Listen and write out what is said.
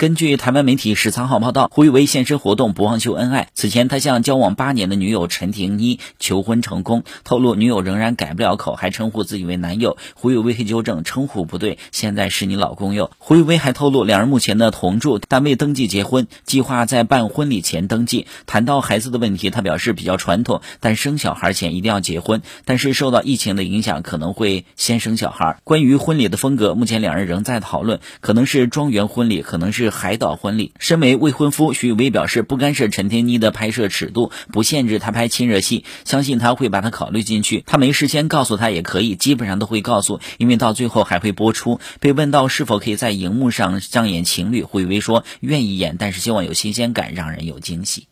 根据台湾媒体十三号报道，胡宇威现身活动不忘秀恩爱。此前，他向交往八年的女友陈婷妮求婚成功，透露女友仍然改不了口，还称呼自己为男友。胡宇威可以纠正称呼不对，现在是你老公哟。胡宇威还透露，两人目前的同住，但未登记结婚，计划在办婚礼前登记。谈到孩子的问题，他表示比较传统，但生小孩前一定要结婚。但是受到疫情的影响，可能会先生小孩。关于婚礼的风格，目前两人仍在讨论，可能是庄园婚礼，可能是。海岛婚礼，身为未婚夫，徐宇威表示不干涉陈天妮的拍摄尺度，不限制她拍亲热戏，相信她会把她考虑进去。她没时间告诉她也可以，基本上都会告诉，因为到最后还会播出。被问到是否可以在荧幕上上演情侣，胡宇威说愿意演，但是希望有新鲜感，让人有惊喜。